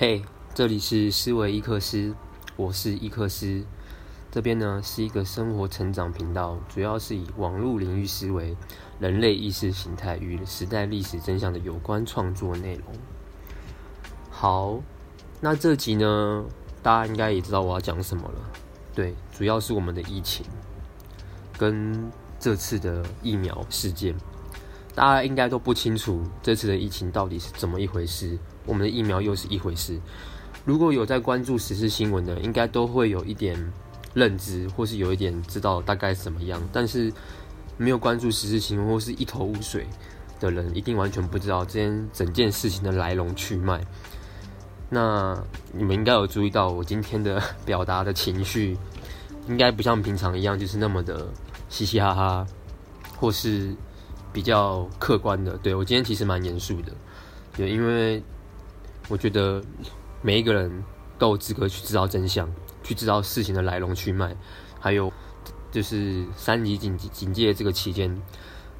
嘿，这里是思维易客室，我是易客室。这边呢是一个生活成长频道，主要是以网络领域思维、人类意识形态与时代历史真相的有关创作内容。好，那这集呢，大家应该也知道我要讲什么了。对，主要是我们的疫情跟这次的疫苗事件。大家应该都不清楚这次的疫情到底是怎么一回事，我们的疫苗又是一回事。如果有在关注时事新闻的，应该都会有一点认知，或是有一点知道大概怎么样。但是没有关注时事新闻或是一头雾水的人，一定完全不知道这件整件事情的来龙去脉。那你们应该有注意到，我今天的表达的情绪，应该不像平常一样，就是那么的嘻嘻哈哈，或是。比较客观的，对，我今天其实蛮严肃的，对，因为我觉得每一个人都有资格去知道真相，去知道事情的来龙去脉，还有就是三级警警戒这个期间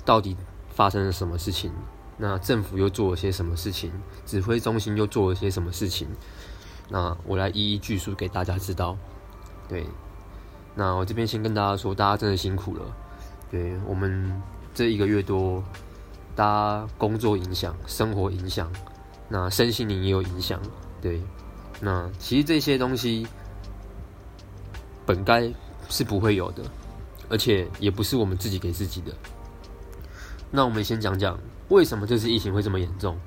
到底发生了什么事情，那政府又做了些什么事情，指挥中心又做了些什么事情，那我来一一叙述给大家知道。对，那我这边先跟大家说，大家真的辛苦了，对我们。这一个月多，大家工作影响，生活影响，那身心灵也有影响，对。那其实这些东西本该是不会有的，而且也不是我们自己给自己的。那我们先讲讲为什么这次疫情会这么严重？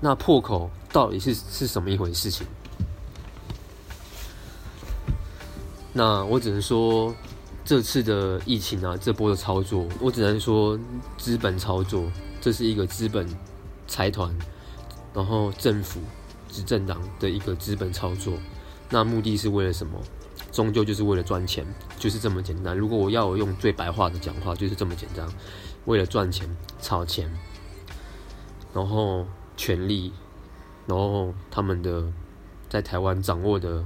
那破口到底是是什么一回事情？那我只能说。这次的疫情啊，这波的操作，我只能说资本操作，这是一个资本财团，然后政府执政党的一个资本操作。那目的是为了什么？终究就是为了赚钱，就是这么简单。如果我要我用最白话的讲话，就是这么简单，为了赚钱、炒钱，然后权力，然后他们的在台湾掌握的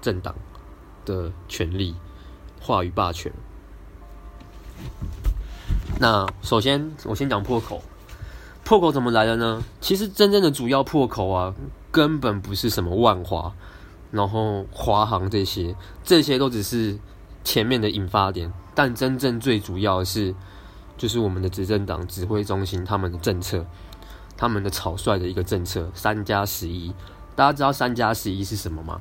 政党的权力。话语霸权。那首先，我先讲破口。破口怎么来的呢？其实真正的主要破口啊，根本不是什么万华，然后华航这些，这些都只是前面的引发点。但真正最主要的是，就是我们的执政党指挥中心他们的政策，他们的草率的一个政策“三加十一”。大家知道“三加十一”是什么吗？“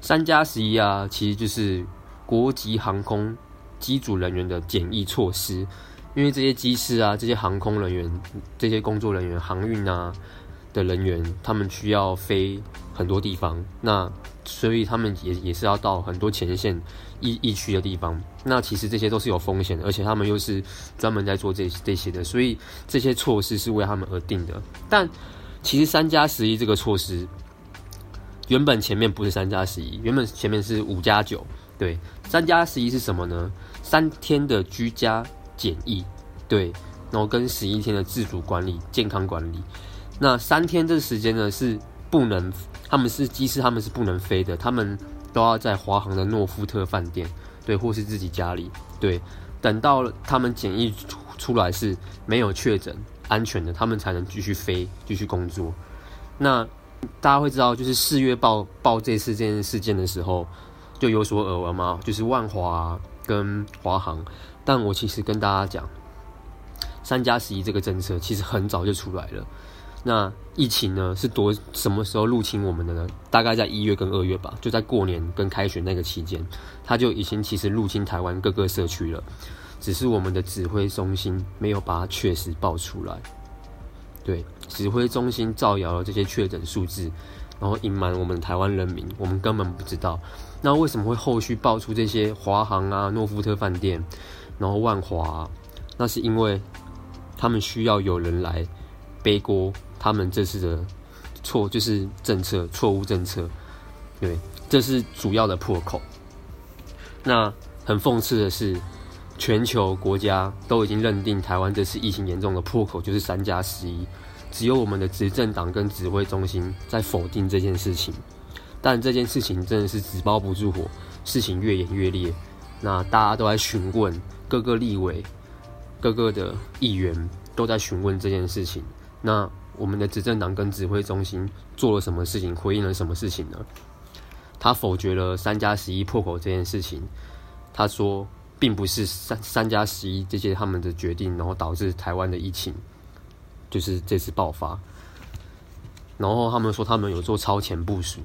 三加十一”啊，其实就是。国际航空机组人员的检疫措施，因为这些机师啊，这些航空人员，这些工作人员，航运啊的人员，他们需要飞很多地方，那所以他们也也是要到很多前线疫疫区的地方。那其实这些都是有风险的，而且他们又是专门在做这这些的，所以这些措施是为他们而定的。但其实三加十一这个措施，原本前面不是三加十一，原本前面是五加九。对，三加十一是什么呢？三天的居家检疫，对，然后跟十一天的自主管理、健康管理。那三天这时间呢是不能，他们是机师，他们是不能飞的，他们都要在华航的诺富特饭店，对，或是自己家里，对，等到他们检疫出出来是没有确诊、安全的，他们才能继续飞、继续工作。那大家会知道，就是四月报报这次这件事件的时候。就有所耳闻嘛，就是万华跟华航，但我其实跟大家讲，三加十一这个政策其实很早就出来了。那疫情呢是多什么时候入侵我们的呢？大概在一月跟二月吧，就在过年跟开学那个期间，它就已经其实入侵台湾各个社区了，只是我们的指挥中心没有把它确实报出来。对，指挥中心造谣了这些确诊数字。然后隐瞒我们台湾人民，我们根本不知道。那为什么会后续爆出这些华航啊、诺富特饭店，然后万华？那是因为他们需要有人来背锅，他们这次的错就是政策错误政策。对，这是主要的破口。那很讽刺的是，全球国家都已经认定台湾这次疫情严重的破口就是三加十一。只有我们的执政党跟指挥中心在否定这件事情，但这件事情真的是纸包不住火，事情越演越烈。那大家都在询问各个立委、各个的议员都在询问这件事情。那我们的执政党跟指挥中心做了什么事情，回应了什么事情呢？他否决了三加十一破口这件事情。他说，并不是三三加十一这些他们的决定，然后导致台湾的疫情就是这次爆发。然后他们说，他们有做超前部署。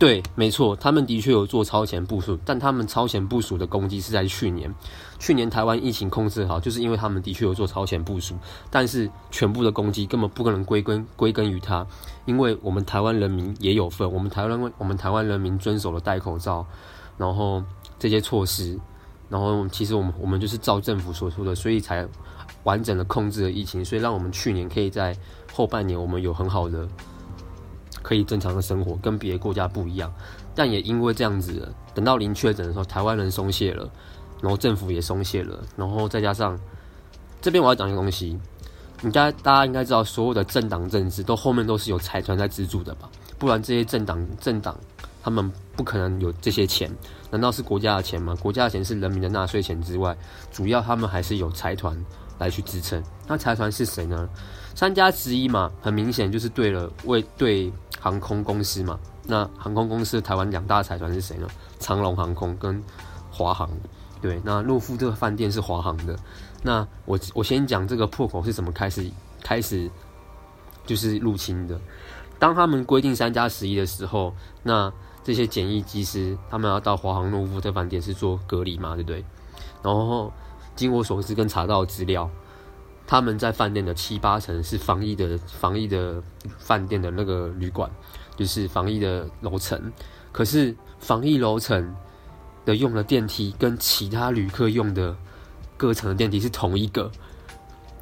对，没错，他们的确有做超前部署，但他们超前部署的攻击是在去年。去年台湾疫情控制好，就是因为他们的确有做超前部署，但是全部的攻击根本不可能归根归根于他，因为我们台湾人民也有份，我们台湾我们台湾人民遵守了戴口罩，然后这些措施，然后其实我们我们就是照政府所说的，所以才完整的控制了疫情，所以让我们去年可以在后半年我们有很好的。可以正常的生活，跟别的国家不一样，但也因为这样子，等到零确诊的时候，台湾人松懈了，然后政府也松懈了，然后再加上这边我要讲一个东西，你该大家应该知道，所有的政党政治都后面都是有财团在资助的吧？不然这些政党政党他们不可能有这些钱，难道是国家的钱吗？国家的钱是人民的纳税钱之外，主要他们还是有财团来去支撑。那财团是谁呢？三加十一嘛，很明显就是对了，为对。航空公司嘛，那航空公司台湾两大财团是谁呢？长龙航空跟华航。对，那诺富特饭店是华航的。那我我先讲这个破口是怎么开始开始就是入侵的。当他们规定三加十一的时候，那这些检疫机师他们要到华航诺富特饭店是做隔离嘛，对不对？然后经我所知跟查到资料。他们在饭店的七八层是防疫的，防疫的饭店的那个旅馆，就是防疫的楼层。可是防疫楼层的用的电梯跟其他旅客用的各层的电梯是同一个，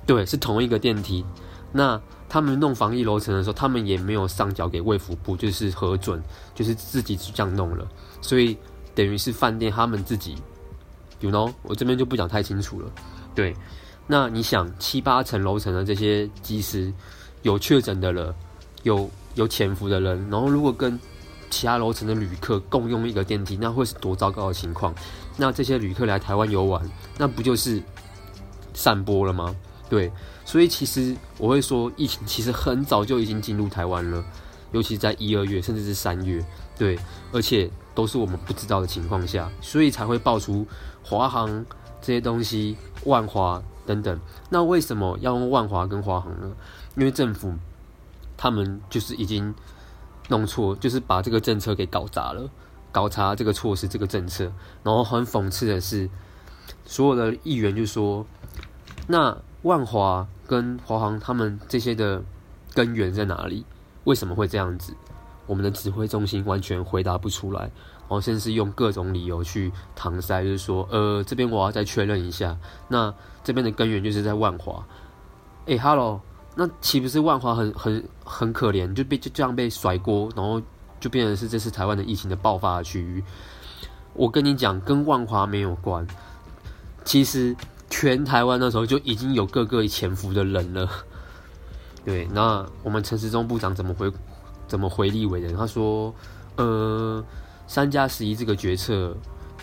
对，是同一个电梯。那他们弄防疫楼层的时候，他们也没有上缴给卫福部，就是核准，就是自己这样弄了。所以等于是饭店他们自己，you know，我这边就不讲太清楚了，对。那你想七八层楼层的这些机师，有确诊的了，有有潜伏的人，然后如果跟其他楼层的旅客共用一个电梯，那会是多糟糕的情况？那这些旅客来台湾游玩，那不就是散播了吗？对，所以其实我会说，疫情其实很早就已经进入台湾了，尤其在一二月，甚至是三月，对，而且都是我们不知道的情况下，所以才会爆出华航这些东西，万华。等等，那为什么要用万华跟华航呢？因为政府他们就是已经弄错，就是把这个政策给搞砸了，搞砸这个措施、这个政策。然后很讽刺的是，所有的议员就说：“那万华跟华航他们这些的根源在哪里？为什么会这样子？”我们的指挥中心完全回答不出来。然后甚至用各种理由去搪塞，就是说，呃，这边我要再确认一下。那这边的根源就是在万华。哎哈喽，那岂不是万华很很很可怜，就被就这样被甩锅，然后就变成是这次台湾的疫情的爆发的区域。我跟你讲，跟万华没有关。其实全台湾那时候就已经有各个潜伏的人了。对，那我们陈时中部长怎么回怎么回立委的？他说，呃。三加十一这个决策，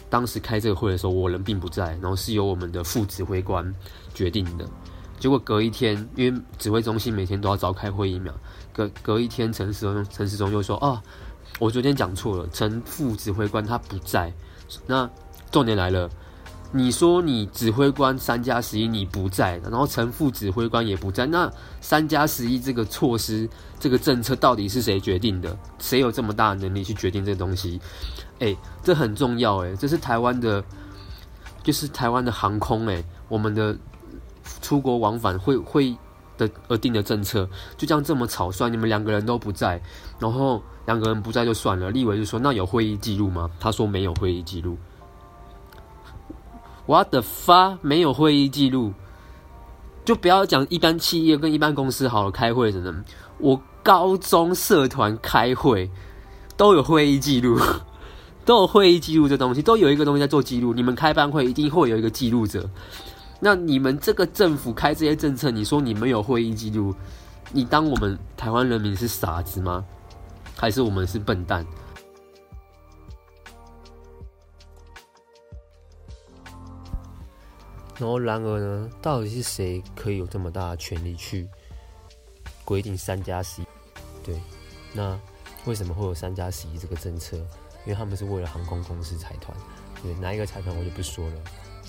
当时开这个会的时候，我人并不在，然后是由我们的副指挥官决定的。结果隔一天，因为指挥中心每天都要召开会议嘛，隔隔一天，陈时中陈时中又说：“哦，我昨天讲错了，陈副指挥官他不在。”那重点来了。你说你指挥官三加十一你不在，然后陈副指挥官也不在，那三加十一这个措施、这个政策到底是谁决定的？谁有这么大的能力去决定这东西？哎，这很重要哎，这是台湾的，就是台湾的航空哎，我们的出国往返会会的而定的政策，就这样这么草率，你们两个人都不在，然后两个人不在就算了，立委就说那有会议记录吗？他说没有会议记录。我的发没有会议记录，就不要讲一般企业跟一般公司好了，开会的人，我高中社团开会都有会议记录，都有会议记录这东西，都有一个东西在做记录。你们开班会一定会有一个记录者。那你们这个政府开这些政策，你说你们有会议记录，你当我们台湾人民是傻子吗？还是我们是笨蛋？然后，然而呢，到底是谁可以有这么大的权力去规定三加十一。对，那为什么会有三加十一这个政策？因为他们是为了航空公司财团。对，哪一个财团我就不说了。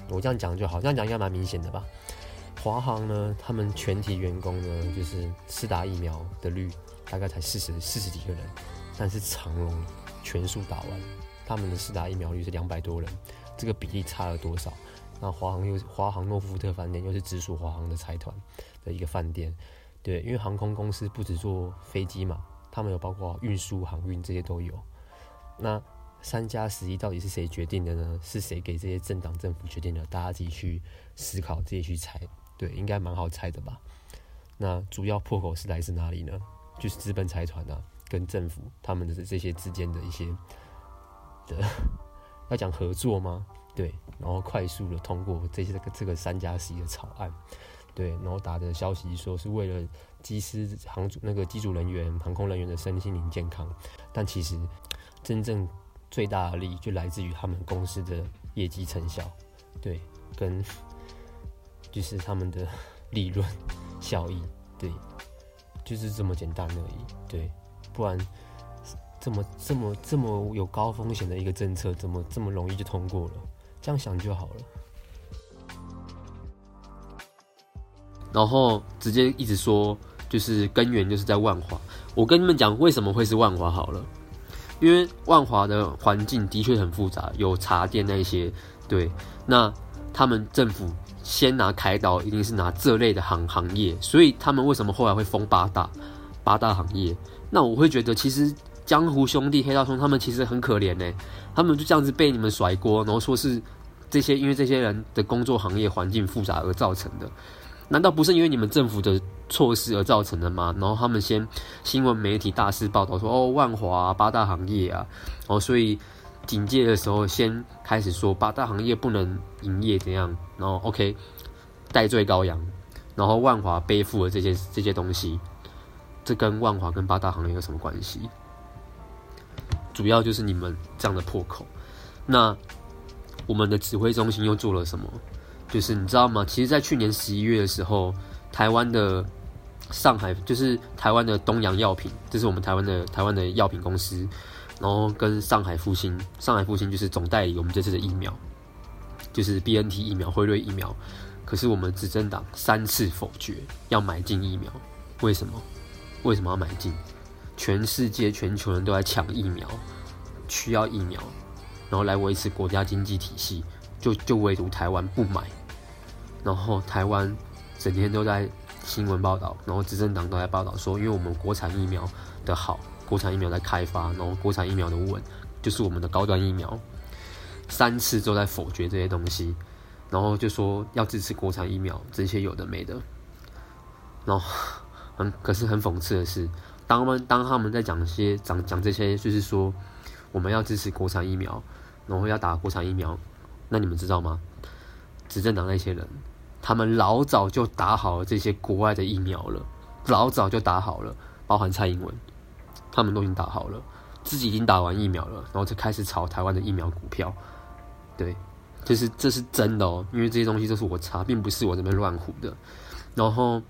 我这样讲就好，这样讲应该蛮明显的吧？华航呢，他们全体员工呢，就是四打疫苗的率大概才四十四十几个人，但是长荣全数打完，他们的四打疫苗率是两百多人，这个比例差了多少？那华航又华航诺富特饭店又是直属华航的财团的一个饭店，对，因为航空公司不只做飞机嘛，他们有包括运输、航运这些都有。那三加十一到底是谁决定的呢？是谁给这些政党政府决定的？大家自己去思考，自己去猜。对，应该蛮好猜的吧？那主要破口是来自哪里呢？就是资本财团啊，跟政府他们的这些之间的一些的，要讲合作吗？对，然后快速的通过这些这个这个三加十一的草案，对，然后打的消息说是为了机师、航主那个机组人员、航空人员的身心灵健康，但其实真正最大的利益就来自于他们公司的业绩成效，对，跟就是他们的 利润效益，对，就是这么简单而已，对，不然这么这么这么有高风险的一个政策，怎么这么容易就通过了？这样想就好了，然后直接一直说，就是根源就是在万华。我跟你们讲，为什么会是万华好了？因为万华的环境的确很复杂，有茶店那些。对，那他们政府先拿开刀，一定是拿这类的行行业，所以他们为什么后来会封八大八大行业？那我会觉得，其实江湖兄弟、黑道兄他们其实很可怜呢，他们就这样子被你们甩锅，然后说是。这些因为这些人的工作行业环境复杂而造成的，难道不是因为你们政府的措施而造成的吗？然后他们先新闻媒体大肆报道说，哦，万华八大行业啊，哦，所以警戒的时候先开始说八大行业不能营业怎样，然后 OK 代罪羔羊，然后万华背负了这些这些东西，这跟万华跟八大行业有什么关系？主要就是你们这样的破口，那。我们的指挥中心又做了什么？就是你知道吗？其实，在去年十一月的时候，台湾的上海，就是台湾的东洋药品，这是我们台湾的台湾的药品公司，然后跟上海复星，上海复星就是总代理我们这次的疫苗，就是 BNT 疫苗、辉瑞疫苗。可是我们执政党三次否决要买进疫苗，为什么？为什么要买进？全世界全球人都在抢疫苗，需要疫苗。然后来维持国家经济体系，就就唯独台湾不买，然后台湾整天都在新闻报道，然后执政党都在报道说，因为我们国产疫苗的好，国产疫苗在开发，然后国产疫苗的稳，就是我们的高端疫苗，三次都在否决这些东西，然后就说要支持国产疫苗，这些有的没的，然后很可是很讽刺的是，当他们当他们在讲些讲讲这些，就是说我们要支持国产疫苗。然后要打国产疫苗，那你们知道吗？执政党那些人，他们老早就打好了这些国外的疫苗了，老早就打好了，包含蔡英文，他们都已经打好了，自己已经打完疫苗了，然后就开始炒台湾的疫苗股票。对，这是这是真的哦，因为这些东西都是我查，并不是我这边乱唬的。然后。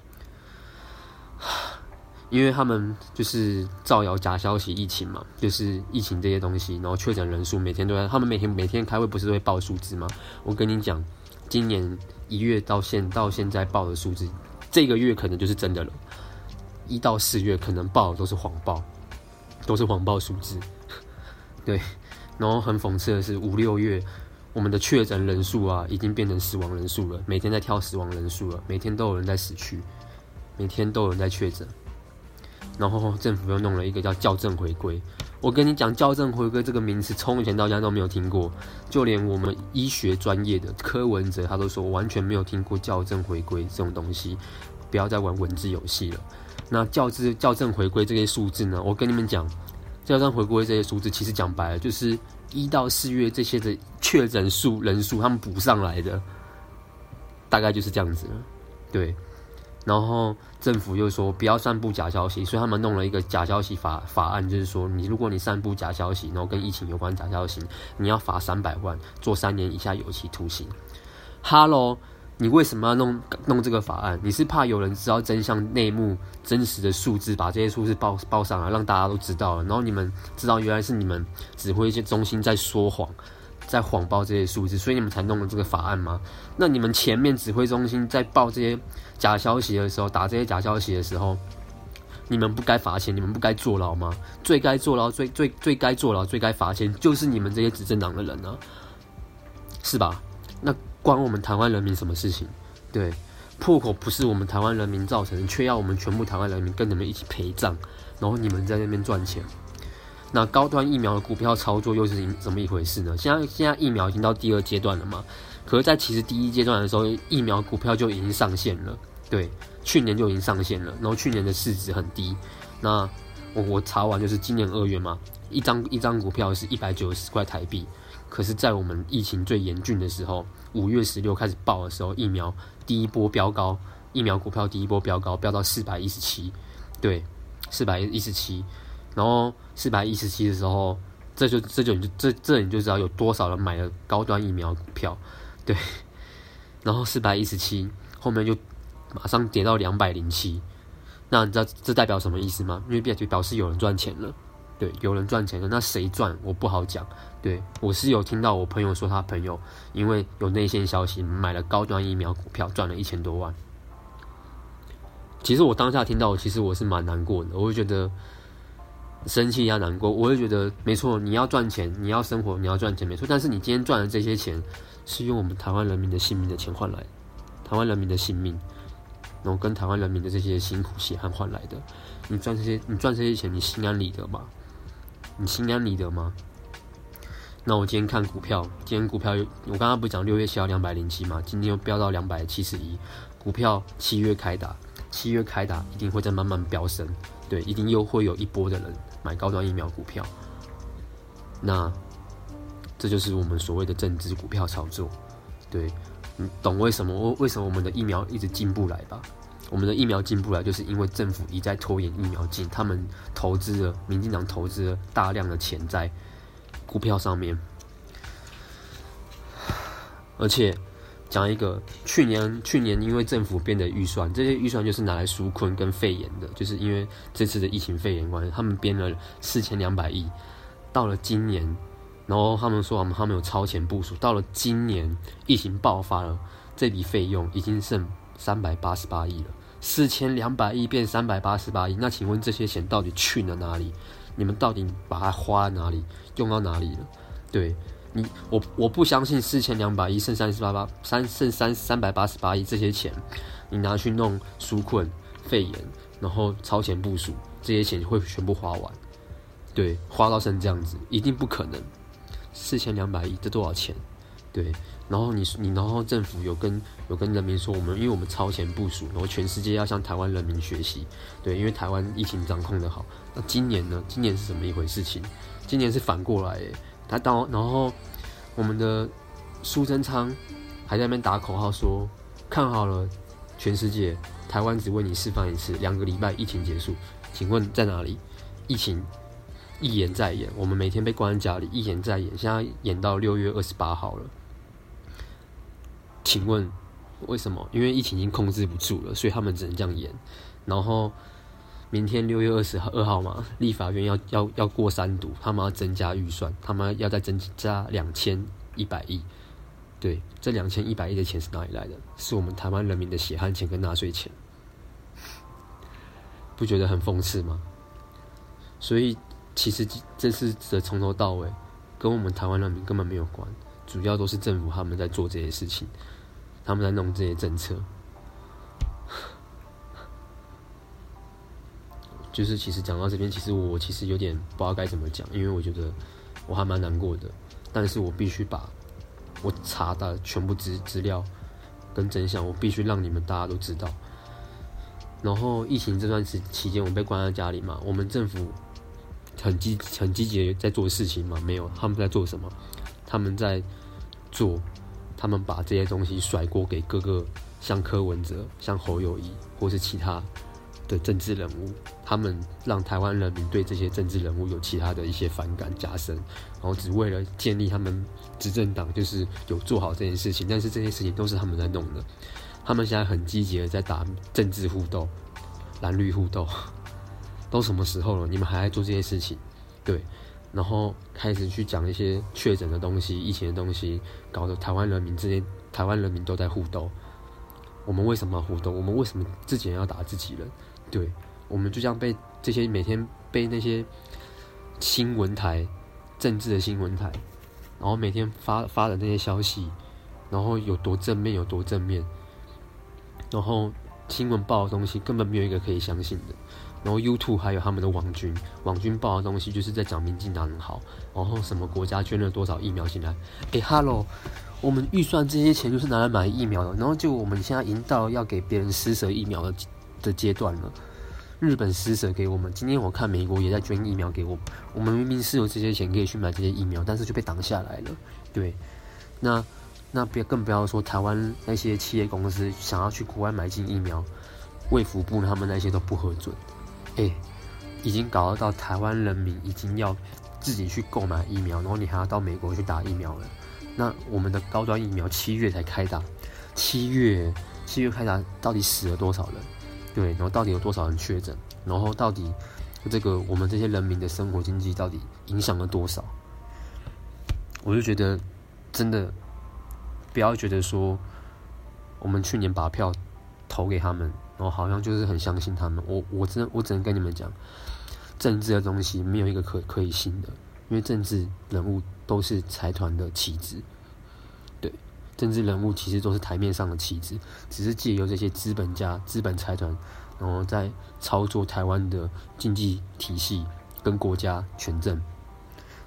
因为他们就是造谣假消息，疫情嘛，就是疫情这些东西，然后确诊人数每天都在，他们每天每天开会不是都会报数字吗？我跟你讲，今年一月到现到现在报的数字，这个月可能就是真的了，一到四月可能报的都是谎报，都是谎报数字，对，然后很讽刺的是五六月我们的确诊人数啊，已经变成死亡人数了，每天在跳死亡人数了，每天都有人在死去，每天都有人在确诊。然后政府又弄了一个叫校正回归，我跟你讲，校正回归这个名词从以前到现在都没有听过，就连我们医学专业的柯文哲他都说完全没有听过校正回归这种东西，不要再玩文字游戏了。那校字校正回归这些数字呢？我跟你们讲，校正回归这些数字其实讲白了就是一到四月这些的确诊数人数他们补上来的，大概就是这样子了，对。然后政府又说不要散布假消息，所以他们弄了一个假消息法法案，就是说你如果你散布假消息，然后跟疫情有关假消息，你要罚三百万，做三年以下有期徒刑。哈喽，你为什么要弄弄这个法案？你是怕有人知道真相内幕、真实的数字，把这些数字报报上来，让大家都知道了，然后你们知道原来是你们指挥中心在说谎，在谎报这些数字，所以你们才弄了这个法案吗？那你们前面指挥中心在报这些假消息的时候，打这些假消息的时候，你们不该罚钱，你们不该坐牢吗？最该坐牢、最最最该坐牢、最该罚钱，就是你们这些执政党的人、啊，是吧？那。关我们台湾人民什么事情？对，破口不是我们台湾人民造成的，却要我们全部台湾人民跟你们一起陪葬，然后你们在那边赚钱。那高端疫苗的股票操作又是怎么一回事呢？现在现在疫苗已经到第二阶段了嘛？可是，在其实第一阶段的时候，疫苗股票就已经上线了。对，去年就已经上线了，然后去年的市值很低。那我我查完就是今年二月嘛，一张一张股票是一百九十块台币。可是，在我们疫情最严峻的时候，五月十六开始爆的时候，疫苗第一波飙高，疫苗股票第一波飙高，飙到四百一十七，对，四百一十七，然后四百一十七的时候，这就这就你就这这你就知道有多少人买了高端疫苗股票，对，然后四百一十七后面就马上跌到两百零七，那你知道这代表什么意思吗？因为表表示有人赚钱了。对，有人赚钱了，那谁赚我不好讲。对，我是有听到我朋友说，他朋友因为有内线消息买了高端疫苗股票，赚了一千多万。其实我当下听到，其实我是蛮难过的，我会觉得生气呀，难过。我会觉得没错，你要赚钱，你要生活，你要赚钱没错。但是你今天赚的这些钱，是用我们台湾人民的性命的钱换来，台湾人民的性命，然后跟台湾人民的这些辛苦血汗换来的。你赚这些，你赚这些钱，你心安理得吗？你心安理得吗？那我今天看股票，今天股票我刚刚不是讲六月七号两百零七吗？今天又飙到两百七十一，股票七月开打，七月开打一定会再慢慢飙升，对，一定又会有一波的人买高端疫苗股票。那这就是我们所谓的政治股票操作，对，你懂为什么？为什么我们的疫苗一直进不来吧？我们的疫苗进不来，就是因为政府一再拖延疫苗进，他们投资了，民进党投资了大量的钱在股票上面。而且讲一个，去年去年因为政府编的预算，这些预算就是拿来纾困跟肺炎的，就是因为这次的疫情肺炎关系，他们编了四千两百亿。到了今年，然后他们说他们他们有超前部署，到了今年疫情爆发了，这笔费用已经剩。三百八十八亿了，四千两百亿变三百八十八亿，那请问这些钱到底去了哪里？你们到底把它花哪里，用到哪里了？对你，我我不相信四千两百亿剩三十八八三剩三三百八十八亿这些钱，你拿去弄纾困、肺炎，然后超前部署，这些钱会全部花完？对，花到成这样子，一定不可能。四千两百亿，这多少钱？对。然后你你然后政府有跟有跟人民说，我们因为我们超前部署，然后全世界要向台湾人民学习，对，因为台湾疫情掌控得好。那今年呢？今年是怎么一回事情？今年是反过来，他到然后我们的苏贞昌还在那边打口号说，看好了全世界，台湾只为你示范一次，两个礼拜疫情结束，请问在哪里？疫情一延再延，我们每天被关在家里，一延再延，现在延到六月二十八号了。请问为什么？因为疫情已经控制不住了，所以他们只能这样演。然后明天六月二十二号嘛，立法院要要要过三读，他们要增加预算，他们要再增加两千一百亿。对，这两千一百亿的钱是哪里来的？是我们台湾人民的血汗钱跟纳税钱，不觉得很讽刺吗？所以其实这次的从头到尾跟我们台湾人民根本没有关，主要都是政府他们在做这些事情。他们在弄这些政策，就是其实讲到这边，其实我其实有点不知道该怎么讲，因为我觉得我还蛮难过的，但是我必须把我查的全部资资料跟真相，我必须让你们大家都知道。然后疫情这段时期间，我被关在家里嘛，我们政府很积很积极的在做事情嘛，没有，他们在做什么？他们在做。他们把这些东西甩锅给各个像柯文哲、像侯友谊或是其他的政治人物，他们让台湾人民对这些政治人物有其他的一些反感加深，然后只为了建立他们执政党就是有做好这件事情，但是这些事情都是他们在弄的。他们现在很积极的在打政治互斗，蓝绿互斗，都什么时候了？你们还在做这些事情？对，然后开始去讲一些确诊的东西、疫情的东西，搞得台湾人民之间，台湾人民都在互斗。我们为什么要互斗？我们为什么自己人要打自己人？对，我们就这样被这些每天被那些新闻台、政治的新闻台，然后每天发发的那些消息，然后有多正面有多正面，然后新闻报的东西根本没有一个可以相信的，然后 YouTube 还有他们的网军，网军报的东西就是在讲民进党很好，然后什么国家捐了多少疫苗进来，诶，Hello，我们预算这些钱就是拿来买疫苗的，然后就我们现在已经到要给别人施舍疫苗的。的阶段了，日本施舍给我们。今天我看美国也在捐疫苗给我们。我们明明是有这些钱可以去买这些疫苗，但是就被挡下来了。对，那那别更不要说台湾那些企业公司想要去国外买进疫苗，卫福部他们那些都不核准。哎、已经搞得到台湾人民已经要自己去购买疫苗，然后你还要到美国去打疫苗了。那我们的高端疫苗七月才开打，七月七月开打，到底死了多少人？对，然后到底有多少人确诊？然后到底这个我们这些人民的生活经济到底影响了多少？我就觉得真的不要觉得说我们去年把票投给他们，然后好像就是很相信他们。我我真我只能跟你们讲，政治的东西没有一个可可以信的，因为政治人物都是财团的棋子。政治人物其实都是台面上的棋子，只是借由这些资本家、资本财团，然后在操作台湾的经济体系跟国家权政。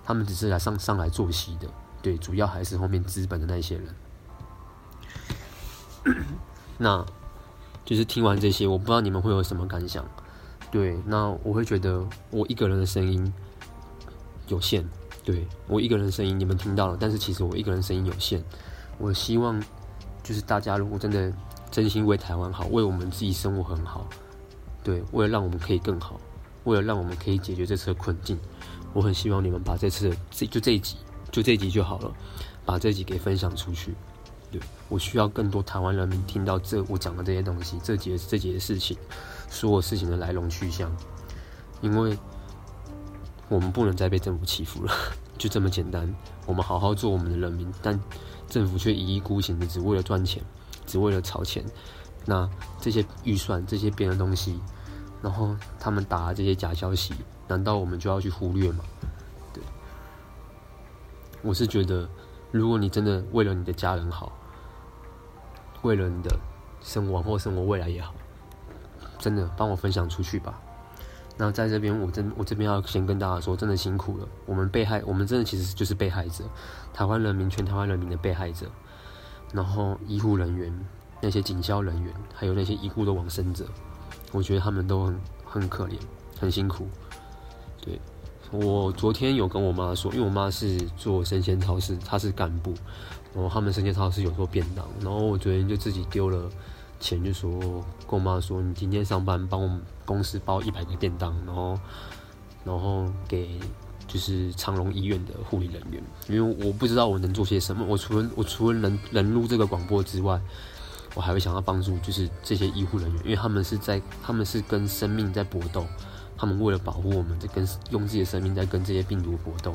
他们只是来上上来做戏的，对，主要还是后面资本的那些人。那，就是听完这些，我不知道你们会有什么感想。对，那我会觉得我一个人的声音有限，对，我一个人声音你们听到了，但是其实我一个人声音有限。我希望，就是大家如果真的真心为台湾好，为我们自己生活很好，对，为了让我们可以更好，为了让我们可以解决这次的困境，我很希望你们把这次的这就这一集，就这一集就好了，把这一集给分享出去。对，我需要更多台湾人民听到这我讲的这些东西，这几这几件事情，所有事情的来龙去向，因为我们不能再被政府欺负了，就这么简单。我们好好做我们的人民，但。政府却一意孤行的，只为了赚钱，只为了炒钱。那这些预算，这些别的东西，然后他们打这些假消息，难道我们就要去忽略吗？对，我是觉得，如果你真的为了你的家人好，为了你的生活或生活未来也好，真的帮我分享出去吧。那在这边，我真我这边要先跟大家说，真的辛苦了。我们被害，我们真的其实就是被害者，台湾人民，全台湾人民的被害者。然后医护人员、那些警消人员，还有那些医护的往生者，我觉得他们都很很可怜，很辛苦。对，我昨天有跟我妈说，因为我妈是做生鲜超市，她是干部，然后他们生鲜超市有做便当，然后我昨天就自己丢了。钱就说跟我妈说，你今天上班帮我们公司包一百个便当，然后然后给就是长荣医院的护理人员，因为我不知道我能做些什么，我除了我除了能能录这个广播之外，我还会想要帮助就是这些医护人员，因为他们是在他们是跟生命在搏斗，他们为了保护我们在跟用自己的生命在跟这些病毒搏斗，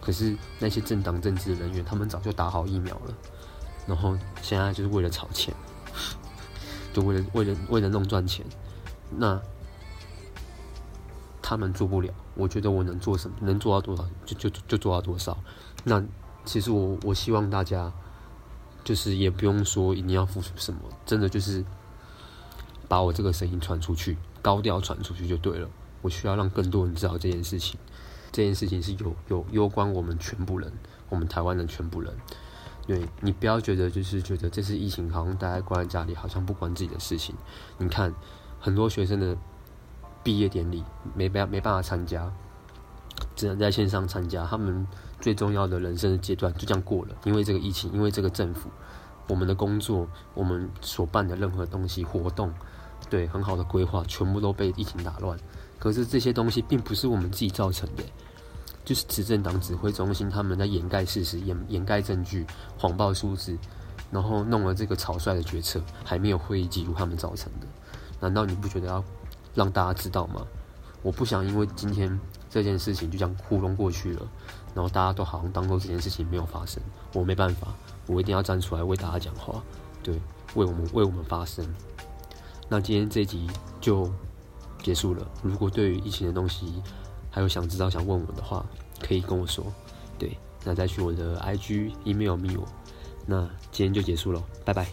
可是那些政党政治的人员他们早就打好疫苗了，然后现在就是为了炒钱。就为了为了为了弄赚钱，那他们做不了。我觉得我能做什么？能做到多少就就就做到多少。那其实我我希望大家就是也不用说一定要付出什么，真的就是把我这个声音传出去，高调传出去就对了。我需要让更多人知道这件事情，这件事情是有有攸关我们全部人，我们台湾的全部人。对，你不要觉得就是觉得这次疫情好像大家关在家里，好像不关自己的事情。你看，很多学生的毕业典礼没办没办法参加，只能在线上参加。他们最重要的人生的阶段就这样过了，因为这个疫情，因为这个政府，我们的工作，我们所办的任何东西活动，对，很好的规划，全部都被疫情打乱。可是这些东西并不是我们自己造成的，就是执政党指挥中心他们在掩盖事实、掩掩盖证据、谎报数字，然后弄了这个草率的决策，还没有会议记录他们造成的。难道你不觉得要让大家知道吗？我不想因为今天这件事情就这样糊弄过去了，然后大家都好像当做这件事情没有发生。我没办法，我一定要站出来为大家讲话，对，为我们为我们发声。那今天这集就结束了。如果对于疫情的东西还有想知道、想问我的话，可以跟我说。对，那再去我的 IG email 密我。那今天就结束了，拜拜。